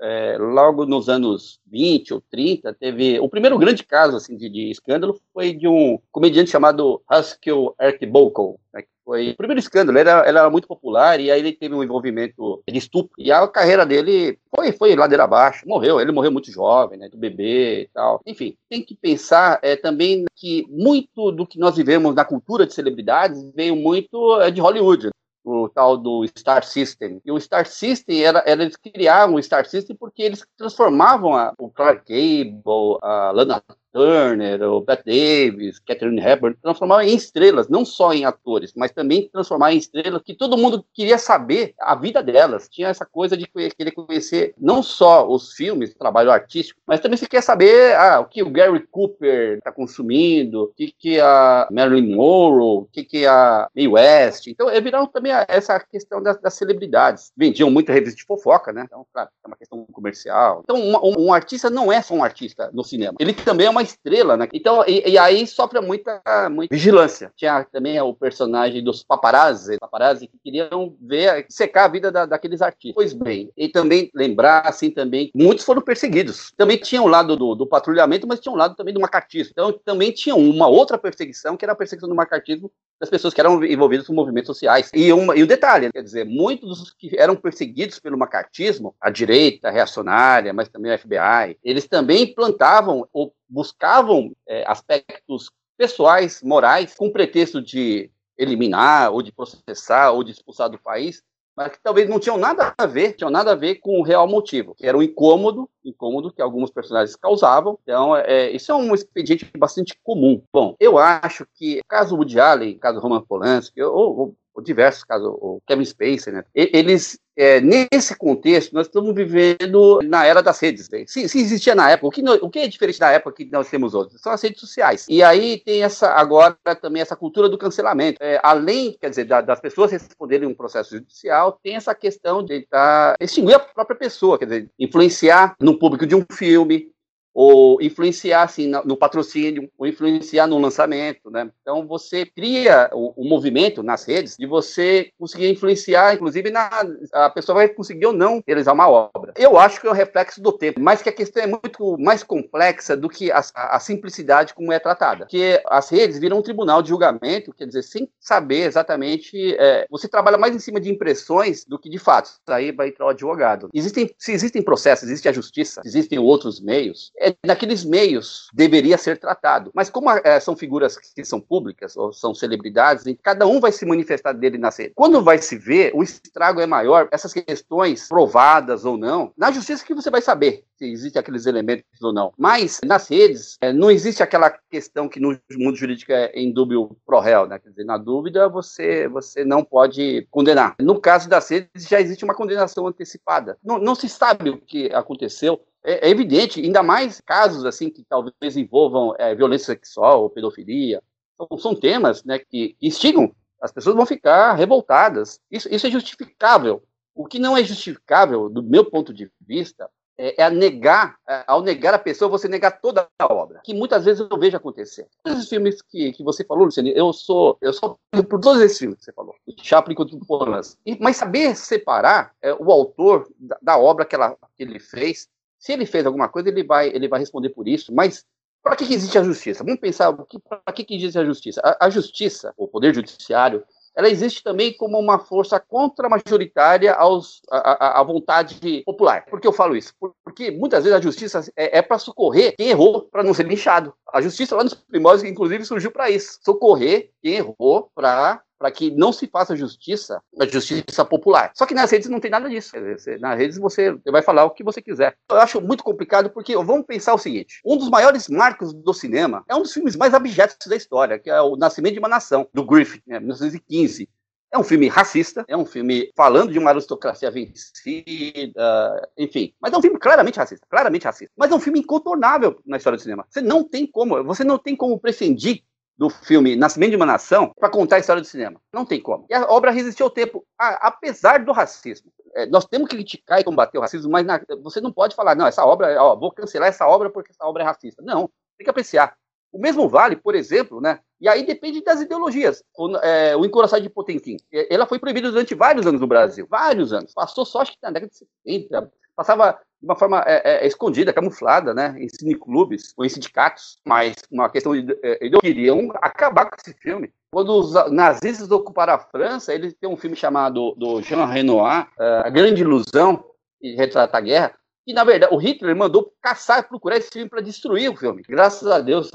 É, logo nos anos 20 ou 30, teve. O primeiro grande caso assim, de, de escândalo foi de um comediante chamado Haskell Archibald, né, que foi o primeiro escândalo. Ele era, era, muito popular e aí ele teve um envolvimento de estupro. E a carreira dele foi, foi ladeira abaixo. Morreu, ele morreu muito jovem, né, do bebê e tal. Enfim, tem que pensar é, também que muito do que nós vivemos na cultura de celebridades veio muito é, de Hollywood o tal do Star System. E o Star System era, era eles criavam o Star System porque eles transformavam a, o Clark Gable, a Lana Turner, o Bette Davis, Catherine Hepburn, transformavam em estrelas, não só em atores, mas também transformar em estrelas que todo mundo queria saber a vida delas. Tinha essa coisa de querer conhecer não só os filmes, o trabalho artístico, mas também se quer saber ah, o que o Gary Cooper está consumindo, o que, que a Marilyn Monroe, o que, que a Mae West. Então, é viraram também essa questão das, das, celebridades. Vendiam muita revista de fofoca, né? Então, claro, é uma questão comercial. Então, um, um artista não é só um artista no cinema. Ele também é uma estrela, né? Então, e, e, aí sofre muita, muita vigilância. Tinha também o personagem dos paparazzi, paparazzi que queriam ver, secar a vida da, daqueles artistas. Pois bem, e também lembrar, assim, também, muitos foram perseguidos. Também tinha o um lado do, do, patrulhamento, mas tinha um lado também do macartismo. Então, também tinha uma outra perseguição, que era a perseguição do macartismo das pessoas que eram envolvidas com movimentos sociais. E, uma, e o detalhe, quer dizer, muitos dos que eram perseguidos pelo macartismo, a direita reacionária, mas também o FBI, eles também implantavam ou buscavam é, aspectos pessoais, morais, com pretexto de eliminar, ou de processar, ou de expulsar do país, mas que talvez não tinham nada a ver, tinham nada a ver com o real motivo, que era o incômodo, incômodo que alguns personagens causavam. Então, é, isso é um expediente bastante comum. Bom, eu acho que caso Woody Allen, caso Roman Polanski, ou, ou, ou diversos casos, o Kevin Spacey, né, eles é, nesse contexto, nós estamos vivendo na era das redes. Né? Se, se, existia na época, o que, o que, é diferente da época que nós temos hoje? São as redes sociais. E aí tem essa agora também essa cultura do cancelamento. É, além, quer dizer, da, das pessoas responderem um processo judicial, tem essa questão de tentar extinguir a própria pessoa, quer dizer, influenciar no público de um filme, ou influenciar assim, no patrocínio, ou influenciar no lançamento, né? Então você cria o, o, movimento nas redes de você conseguir influenciar, inclusive na a pessoa vai conseguir ou não realizar uma obra. Eu acho que é um reflexo do tempo, mas que a questão é muito mais complexa do que a, a simplicidade como é tratada, que as redes viram um tribunal de julgamento, quer dizer, sem saber exatamente, é, você trabalha mais em cima de impressões do que de fatos. Aí vai entrar o advogado. Existem, se existem processos, existe a justiça, existem outros meios. É naqueles meios deveria ser tratado. Mas como é, são figuras que são públicas ou são celebridades, cada um vai se manifestar dele na rede. Quando vai se ver, o estrago é maior. Essas questões provadas ou não, na justiça que você vai saber se existem aqueles elementos ou não. Mas nas redes é, não existe aquela questão que no mundo jurídico é em dúvida pro réu, né? Quer dizer, na dúvida você você não pode condenar. No caso das redes já existe uma condenação antecipada. Não, não se sabe o que aconteceu é, é, evidente, ainda mais casos assim que talvez envolvam é, violência sexual ou pedofilia. Então, são temas né, que instigam, as pessoas vão ficar revoltadas. Isso, isso é justificável. O que não é justificável, do meu ponto de vista, é, é negar, é, ao negar a pessoa, você negar toda a obra, que muitas vezes eu vejo acontecer. Todos os filmes que, que você falou, Luciano, eu sou, eu sou por todos esses filmes que você falou, Chaplin Polanski. Mas saber separar é, o autor da, da obra que, ela, que ele fez se ele fez alguma coisa, ele vai, ele vai responder por isso, mas para que, que, existe a justiça? Vamos pensar, para que, que existe a justiça? A, a, justiça, o poder judiciário, ela existe também como uma força contra-majoritária à, vontade popular. Por que eu falo isso? Porque muitas vezes a justiça é, é para socorrer quem errou, para não ser linchado. A justiça lá nos primórdios, inclusive, surgiu para isso. Socorrer quem errou para para que não se faça justiça, a justiça popular. Só que nas redes não tem nada disso. Nas redes você vai falar o que você quiser. Eu acho muito complicado porque vamos pensar o seguinte: um dos maiores marcos do cinema é um dos filmes mais abjetos da história, que é o Nascimento de uma Nação, do Griffith, né, 1915. É um filme racista, é um filme falando de uma aristocracia vencida, enfim. Mas é um filme claramente racista, claramente racista. Mas é um filme incontornável na história do cinema. Você não tem como, você não tem como prescindir do filme Nascimento de uma Nação para contar a história do cinema. Não tem como. E a obra resistiu ao tempo, a, apesar do racismo. É, nós temos que criticar e combater o racismo, mas na, você não pode falar, não, essa obra, ó, vou cancelar essa obra porque essa obra é racista. Não, tem que apreciar. O mesmo vale, por exemplo, né? E aí depende das ideologias. O, é, o Encoraçado de Potemkin, ela foi proibida durante vários anos no Brasil. Vários anos. Passou só, acho que na década de 70. Passava de uma forma é, é, escondida, camuflada, né, em cineclubes ou em sindicatos, mas uma questão de é, eles queriam acabar com esse filme. Quando os nazistas ocuparam a França, eles têm um filme chamado do Jean Renoir, é, A Grande Ilusão, e retrata a guerra, que na verdade o Hitler mandou caçar, procurar esse filme para destruir o filme. Graças a Deus,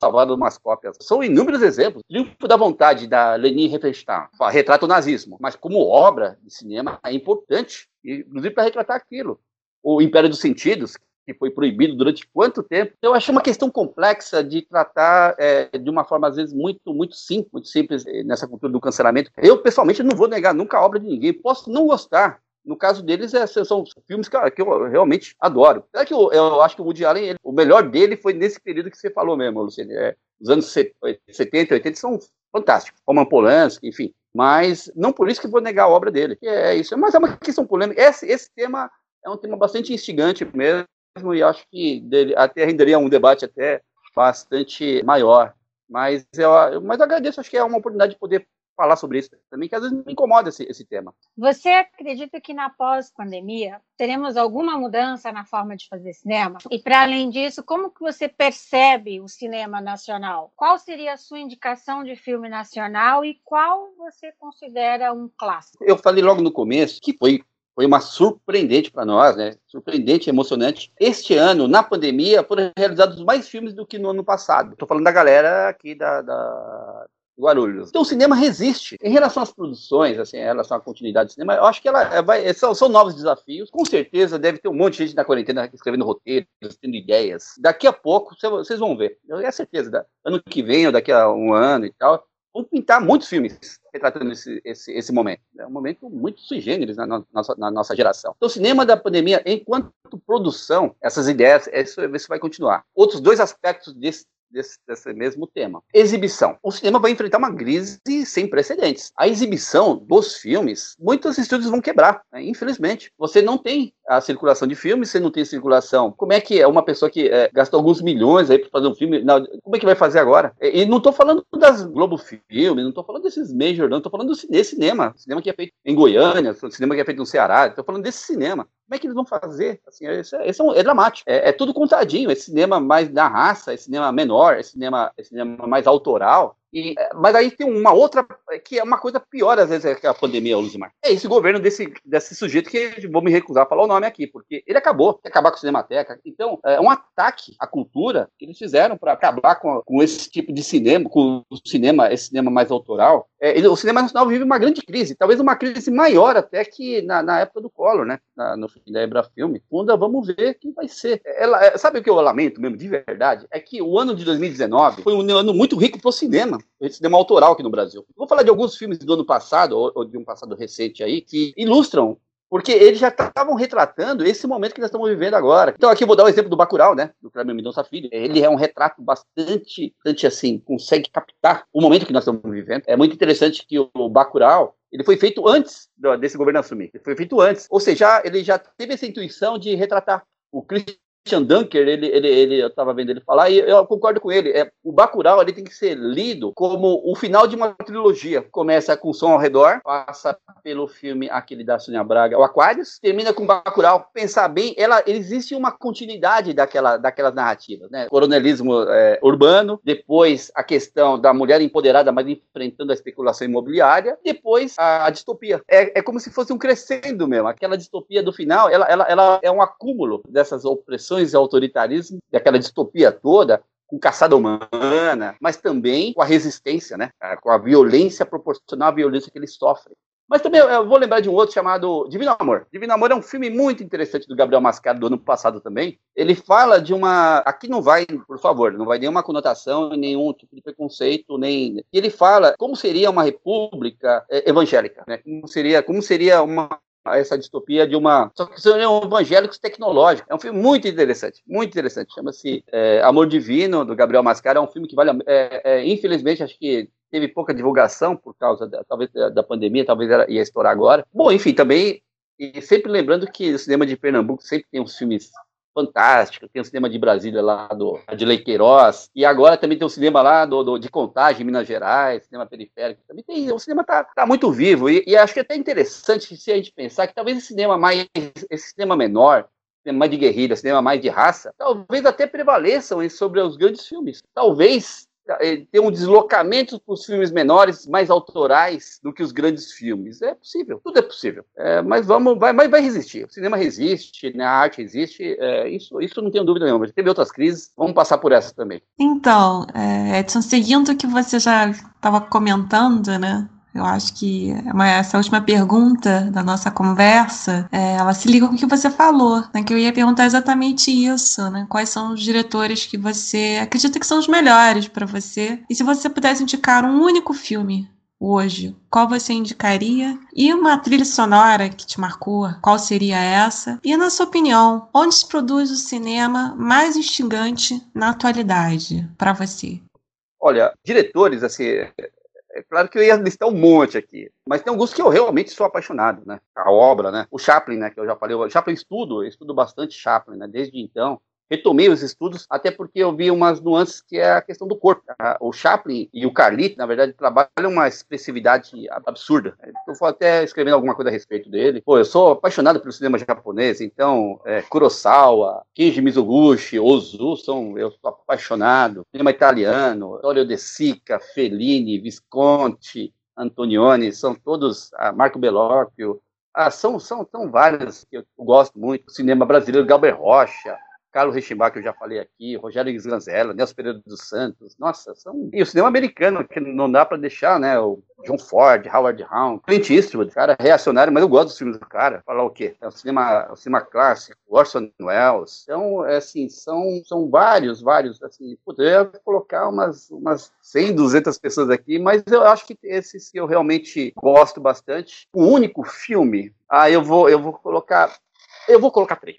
salvaram umas cópias. São inúmeros exemplos. Triunfo da vontade da Leni Riefenstahl, retrata o nazismo, mas como obra de cinema é importante, inclusive para retratar aquilo. O Império dos Sentidos, que foi proibido durante quanto tempo. Eu acho uma questão complexa de tratar é, de uma forma, às vezes, muito, muito simples, muito simples eh, nessa cultura do cancelamento. Eu, pessoalmente, não vou negar nunca a obra de ninguém. Posso não gostar, no caso deles, é, são filmes que, que, eu realmente adoro. É que eu, eu, acho que o Woody Allen, ele, o melhor dele foi nesse período que você falou mesmo, Luciano. É, os anos 70, 80 são fantásticos. Roman Polanski, enfim. Mas não por isso que vou negar a obra dele. É isso. Mas é uma questão polêmica. Esse, esse tema é um tema bastante instigante mesmo, e acho que dele, até renderia um debate até bastante maior. Mas eu, mas eu agradeço, acho que é uma oportunidade de poder falar sobre isso também, que às vezes me incomoda esse, esse tema.
Você acredita que na pós-pandemia teremos alguma mudança na forma de fazer cinema? E para além disso, como que você percebe o cinema nacional? Qual seria a sua indicação de filme nacional e qual você considera um clássico?
Eu falei logo no começo que foi foi uma surpreendente para nós, né? Surpreendente, emocionante. Este ano, na pandemia, foram realizados mais filmes do que no ano passado. Estou falando da galera aqui da, da, Guarulhos. Então o cinema resiste. Em relação às produções, assim, em relação à continuidade do cinema, eu acho que ela é, vai, são, são novos desafios. Com certeza deve ter um monte de gente na quarentena escrevendo roteiros, tendo ideias. Daqui a pouco vocês vão ver. Eu tenho certeza. Ano que vem ou daqui a um ano e tal, pintar muitos filmes retratando esse, esse, esse momento. É um momento muito sui generis na, na, nossa, na nossa geração. Então, o cinema da pandemia, enquanto produção, essas ideias, isso, isso vai continuar. Outros dois aspectos desse, desse, desse, mesmo tema. Exibição. O cinema vai enfrentar uma crise sem precedentes. A exibição dos filmes, muitos estúdios vão quebrar, né? infelizmente. Você não tem a circulação de filmes, você não tem circulação. Como é que é uma pessoa que é, gastou alguns milhões aí para fazer um filme, não, como é que vai fazer agora? E, e não estou falando das Globo Filmes, não estou falando desses major, não, estou falando desse cinema, cinema que é feito em Goiânia, cinema que é feito no Ceará, estou falando desse cinema. Como é que eles vão fazer? Assim, esse, é, esse é, um, é, dramático. É, é, tudo contadinho. Esse cinema mais da raça, esse cinema menor, esse cinema, esse cinema mais autoral. E, é, mas aí tem uma outra, que é uma coisa pior às vezes é que a pandemia, Luzimar. É esse governo desse, desse sujeito que vou me recusar a falar o nome aqui, porque ele acabou, quer acabar com a Cinemateca. Então, é um ataque à cultura que eles fizeram para acabar com, com esse tipo de cinema, com o cinema, esse cinema mais autoral. É, o cinema nacional vive uma grande crise, talvez uma crise maior até que na, na época do Collor, né? Na, no fim da Ebra Filme. Funda, vamos ver quem vai ser. Ela, é, sabe o que eu lamento mesmo, de verdade? É que o ano de 2019 foi um ano muito rico para o cinema, o cinema autoral aqui no Brasil. Vou falar de alguns filmes do ano passado, ou, ou de um passado recente aí, que ilustram porque eles já estavam retratando esse momento que nós estamos vivendo agora. Então aqui eu vou dar o um exemplo do Bacurau, né, do Cleber Mendonça Filho. Ele é um retrato bastante, bastante assim, consegue captar o momento que nós estamos vivendo. É muito interessante que o Bacurau, ele foi feito antes desse governo assumir. Ele foi feito antes. Ou seja, ele já teve essa intuição de retratar o Christian Dunker, ele, ele, ele, eu estava vendo ele falar, e eu concordo com ele. É, o Bacurau ele tem que ser lido como o final de uma trilogia. Começa com Som ao Redor, passa pelo filme aquele da Sônia Braga, o Aquários, termina com Bacurau. Pensar bem, ela existe uma continuidade daquela, daquelas narrativas, né? Coronelismo é, urbano, depois a questão da mulher empoderada, mas enfrentando a especulação imobiliária, depois a, a distopia. É, é como se fosse um crescendo mesmo. Aquela distopia do final, ela, ela, ela é um acúmulo dessas opressões e autoritarismo, daquela distopia toda, com caçada humana, mas também com a resistência, né? É, com a violência proporcional à violência que eles sofrem. Mas também eu vou lembrar de um outro chamado Divino Amor. Divino Amor é um filme muito interessante do Gabriel Mascaro do ano passado também. Ele fala de uma. Aqui não vai, por favor, não vai nenhuma conotação, nenhum tipo de preconceito, nem. Ele fala como seria uma república é, evangélica, né? Como seria, como seria uma essa distopia de uma. Só que são evangélicos tecnológicos. É um filme muito interessante, muito interessante. Chama-se é, Amor Divino, do Gabriel Mascara. É um filme que vale. É, é, infelizmente, acho que teve pouca divulgação por causa, da, talvez, da pandemia, talvez ia estourar agora. Bom, enfim, também. E sempre lembrando que o cinema de Pernambuco sempre tem uns filmes fantástico. Tem o cinema de Brasília lá do Adilei Queiroz. E agora também tem o cinema lá do, do de Contagem, Minas Gerais, cinema periférico. Também tem. O cinema está tá muito vivo. E, e, acho que é até interessante se a gente pensar que talvez esse cinema mais. esse cinema menor. Cinema mais de guerrilha, cinema mais de raça, talvez até prevaleçam sobre os grandes filmes. Talvez ter um deslocamento para os filmes menores, mais autorais do que os grandes filmes. É possível, tudo é possível. É, mas vamos, vai, vai, vai resistir. O cinema resiste, né, a arte resiste. É, isso, isso não tenho dúvida nenhuma. Teve outras crises, vamos passar por essa também.
Então, é, Edson, seguindo o que você já estava comentando, né? Eu acho que essa última pergunta da nossa conversa, é, ela se liga com o que você falou, né? Que eu ia perguntar exatamente isso, né? Quais são os diretores que você acredita que são os melhores para você? E se você pudesse indicar um único filme hoje, qual você indicaria? E uma trilha sonora que te marcou, qual seria essa? E na sua opinião, onde se produz o cinema mais instigante na atualidade para você?
Olha, diretores, assim, é claro que eu ia listar um monte aqui, mas tem alguns que eu realmente sou apaixonado, né? A obra, né? O Chaplin, né? Que eu já falei, o Chaplin estudo, eu estudo bastante Chaplin, né? Desde então, retomei os estudos, até porque eu vi umas nuances que é a questão do corpo. O Chaplin e o Carlito, na verdade, trabalham uma expressividade absurda. Eu vou até escrevendo alguma coisa a respeito dele. Pô, eu sou apaixonado pelo cinema japonês, então, é, Kurosawa, Kenji Mizoguchi, Ozu, são, eu sou apaixonado. Cinema italiano, Vittorio De Sica, Fellini, Visconti, Antonioni, são todos, ah, Marco Bellocchio, ah, são, são, são vários que eu gosto muito. Cinema brasileiro, Galber Rocha, Carlos Rechimbach, que eu já falei aqui, Rogério Sganzella, Nelson Pereira dos Santos, nossa, são... E o cinema americano, que não dá para deixar, né, o John Ford, Howard Hawks, Clint Eastwood, cara reacionário, mas eu gosto dos filmes do cara. Falar o quê? É o cinema, o cinema clássico, Orson Welles. Então, é assim, são, são vários, vários, assim, poderia colocar umas, umas 100, 200 pessoas aqui, mas eu acho que esses que eu realmente gosto bastante. O único filme, ah, eu vou, eu vou colocar eu vou colocar três.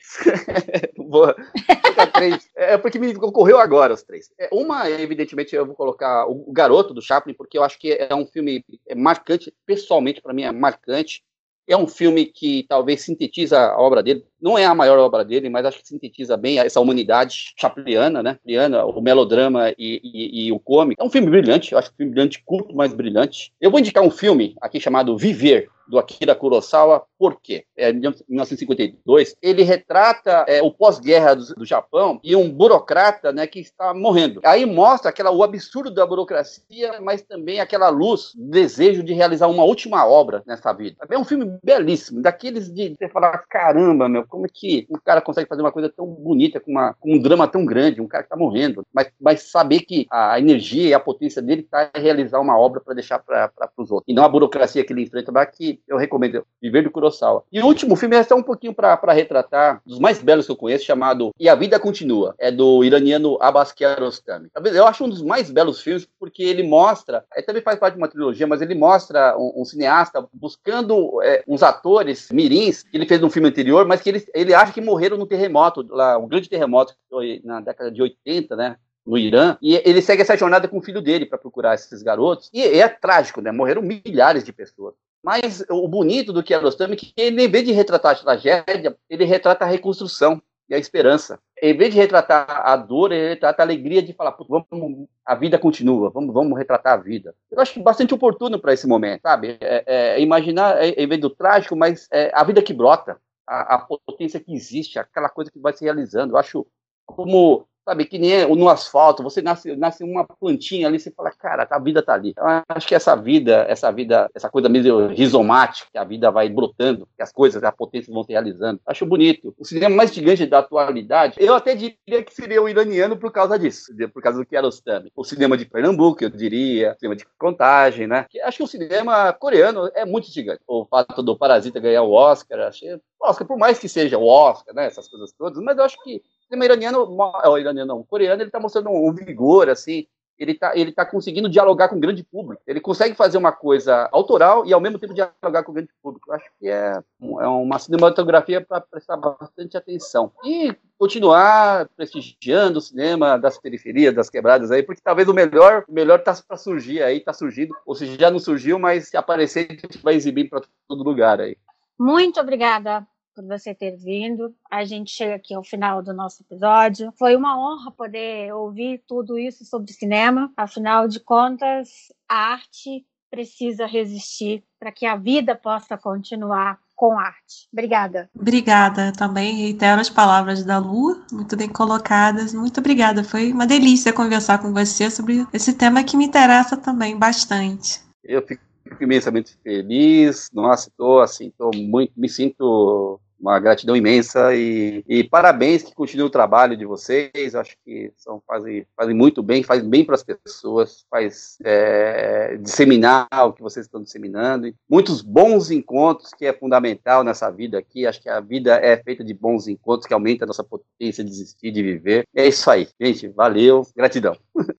vou colocar três. É porque me ocorreu agora os três. É, uma, evidentemente, eu vou colocar o Garoto do Chaplin, porque eu acho que é um filme marcante, pessoalmente, para mim, é marcante. É um filme que talvez sintetiza a obra dele. Não é a maior obra dele, mas acho que sintetiza bem essa humanidade chapliana, né? Chapliana, o melodrama e, e, e o cômico. É um filme brilhante, acho que um filme brilhante, curto, mas brilhante. Eu vou indicar um filme aqui chamado Viver, do Akira Kurosawa, por quê? É, em 1952, ele retrata é, o pós-guerra do, do, Japão e um burocrata né, que está morrendo. Aí mostra aquela, o absurdo da burocracia, mas também aquela luz, desejo de realizar uma última obra nessa vida. É um filme belíssimo, daqueles de você falar, caramba, meu, como é que um cara consegue fazer uma coisa tão bonita, com, uma, com um drama tão grande, um cara que está morrendo, mas, mas saber que a energia e a potência dele está em realizar uma obra para deixar para os outros. E não a burocracia que ele enfrenta, mas que eu recomendo Viver do Kurosawa. E o último filme é só um pouquinho para retratar, dos mais belos que eu conheço, chamado E a Vida Continua. É do iraniano Abbas Kiarostami. Eu acho um dos mais belos filmes porque ele mostra, é, também faz parte de uma trilogia, mas ele mostra um, um cineasta buscando é, uns atores mirins que ele fez no filme anterior, mas que ele, ele acha que morreram no terremoto, lá, um grande terremoto que foi na década de 80, né? no Irã, e ele segue essa jornada com o filho dele para procurar esses garotos, e é trágico, né? Morreram milhares de pessoas. Mas o bonito do Kiarostami é que ele, em vez de retratar a tragédia, ele retrata a reconstrução e a esperança. Em vez de retratar a dor, ele retrata a alegria de falar, vamos, a vida continua, vamos, vamos retratar a vida. Eu acho bastante oportuno para esse momento, sabe? É, é, imaginar, é, em vez do trágico, mas é, a vida que brota, a, a potência que existe, aquela coisa que vai se realizando. Eu acho como sabe, que nem no asfalto, você nasce, nasce uma plantinha ali, você fala, cara, a vida tá ali. Eu acho que essa vida, essa vida, essa coisa meio rizomática, que a vida vai brotando, que as coisas, a potência vão se realizando. Acho bonito. O cinema mais gigante da atualidade, eu até diria que seria o iraniano por causa disso, por causa do Kiarostami. O cinema de Pernambuco, eu diria, o cinema de contagem, né? acho que o cinema coreano é muito gigante. O fato do Parasita ganhar o Oscar, achei Oscar, por mais que seja o Oscar, né, essas coisas todas, mas eu acho que cinema iraniano, o iraniano não, coreano, ele está mostrando um vigor, assim, ele está ele tá conseguindo dialogar com o grande público. Ele consegue fazer uma coisa autoral e, ao mesmo tempo, dialogar com o grande público. Eu acho que é, é uma cinematografia para prestar bastante atenção. E continuar prestigiando o cinema das periferias, das quebradas aí, porque talvez o melhor o melhor está para surgir aí, está surgindo. Ou seja, já não surgiu, mas se aparecer, a gente vai exibir para todo lugar aí.
Muito obrigada por você ter vindo. A gente chega aqui ao final do nosso episódio. Foi uma honra poder ouvir tudo isso sobre cinema. Afinal de contas, a arte precisa resistir para que a vida possa continuar com arte. Obrigada.
Obrigada também. Reitero as palavras da Lu, muito bem colocadas. Muito obrigada. Foi uma delícia conversar com você sobre esse tema que me interessa também bastante.
Eu fico imensamente feliz. Nossa, estou assim, tô muito, me sinto uma gratidão imensa e, e, parabéns que continue o trabalho de vocês. Acho que são, fazem, fazem muito bem, faz bem para as pessoas, faz é, disseminar o que vocês estão disseminando. Muitos bons encontros, que é fundamental nessa vida aqui. Acho que a vida é feita de bons encontros, que aumenta a nossa potência de existir, de viver. É isso aí, gente. Valeu, gratidão.